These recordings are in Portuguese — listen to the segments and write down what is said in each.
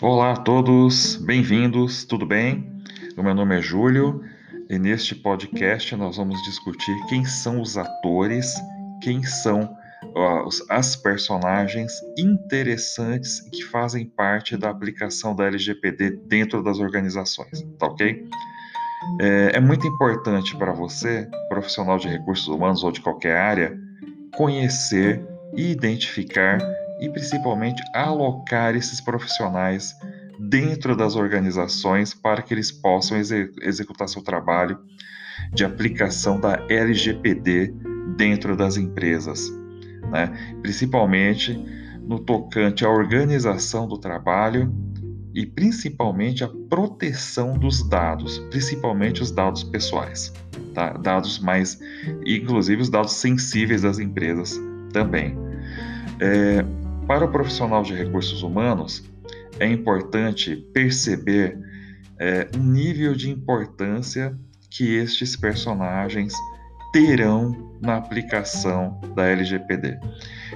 Olá a todos, bem-vindos, tudo bem? O meu nome é Júlio e neste podcast nós vamos discutir quem são os atores, quem são as personagens interessantes que fazem parte da aplicação da LGPD dentro das organizações, tá ok? É, é muito importante para você, profissional de recursos humanos ou de qualquer área, conhecer e identificar e principalmente alocar esses profissionais dentro das organizações para que eles possam exe executar seu trabalho de aplicação da LGPD dentro das empresas, né? principalmente no tocante à organização do trabalho e principalmente a proteção dos dados, principalmente os dados pessoais, tá? dados mais, inclusive os dados sensíveis das empresas também. É, para o profissional de recursos humanos, é importante perceber é, o nível de importância que estes personagens terão na aplicação da LGPD.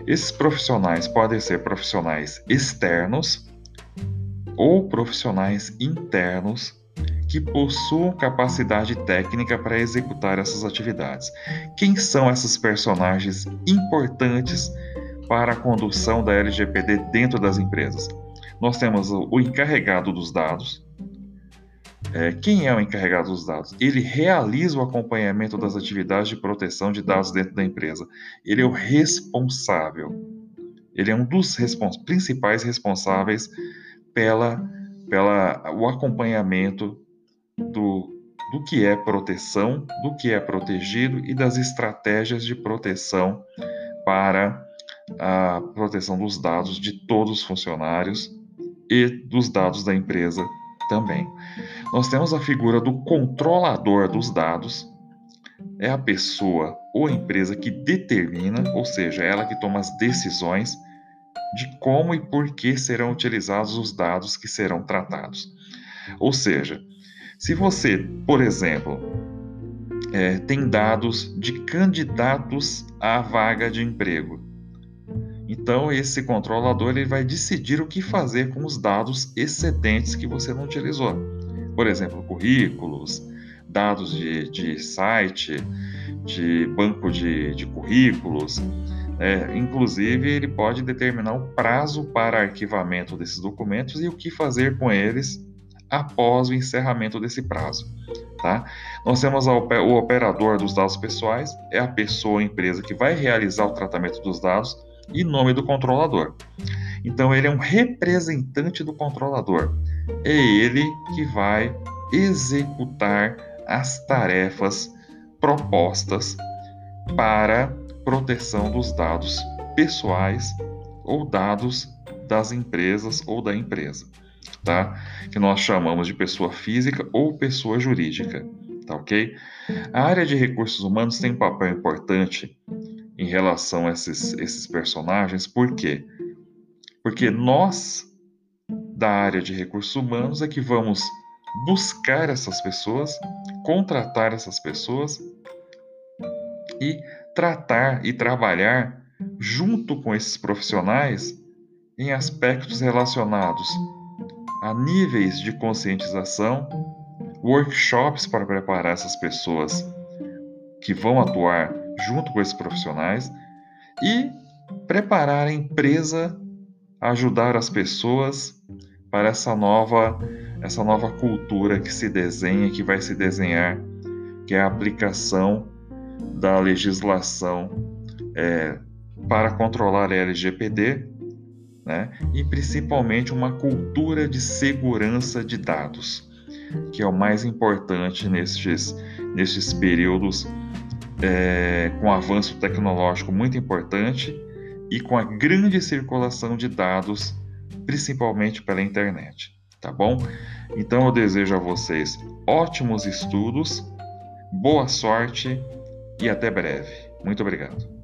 Esses profissionais podem ser profissionais externos ou profissionais internos que possuam capacidade técnica para executar essas atividades. Quem são esses personagens importantes para a condução da LGPD dentro das empresas? Nós temos o encarregado dos dados. É, quem é o encarregado dos dados? Ele realiza o acompanhamento das atividades de proteção de dados dentro da empresa. Ele é o responsável. Ele é um dos respons principais responsáveis pela, pela o acompanhamento do, do que é proteção, do que é protegido e das estratégias de proteção para a proteção dos dados de todos os funcionários e dos dados da empresa também. Nós temos a figura do controlador dos dados, é a pessoa ou empresa que determina, ou seja, ela que toma as decisões de como e por que serão utilizados os dados que serão tratados. Ou seja, se você, por exemplo, é, tem dados de candidatos à vaga de emprego, então esse controlador ele vai decidir o que fazer com os dados excedentes que você não utilizou. Por exemplo, currículos, dados de, de site, de banco de, de currículos. É, inclusive, ele pode determinar o prazo para arquivamento desses documentos e o que fazer com eles após o encerramento desse prazo. Tá? Nós temos o operador dos dados pessoais, é a pessoa ou empresa que vai realizar o tratamento dos dados e nome do controlador. Então, ele é um representante do controlador. É ele que vai executar as tarefas propostas para proteção dos dados pessoais ou dados das empresas ou da empresa tá? Que nós chamamos de pessoa física ou pessoa jurídica, tá ok? A área de recursos humanos tem um papel importante em relação a esses, esses personagens, por quê? Porque nós, da área de recursos humanos, é que vamos buscar essas pessoas, contratar essas pessoas e tratar e trabalhar junto com esses profissionais em aspectos relacionados a níveis de conscientização, workshops para preparar essas pessoas que vão atuar junto com esses profissionais e preparar a empresa a ajudar as pessoas para essa nova essa nova cultura que se desenha, que vai se desenhar, que é a aplicação da legislação é, para controlar a LGPD né? e principalmente uma cultura de segurança de dados, que é o mais importante nestes, nestes períodos é, com avanço tecnológico muito importante e com a grande circulação de dados, principalmente pela internet. Tá bom? Então eu desejo a vocês ótimos estudos, boa sorte e até breve. Muito obrigado.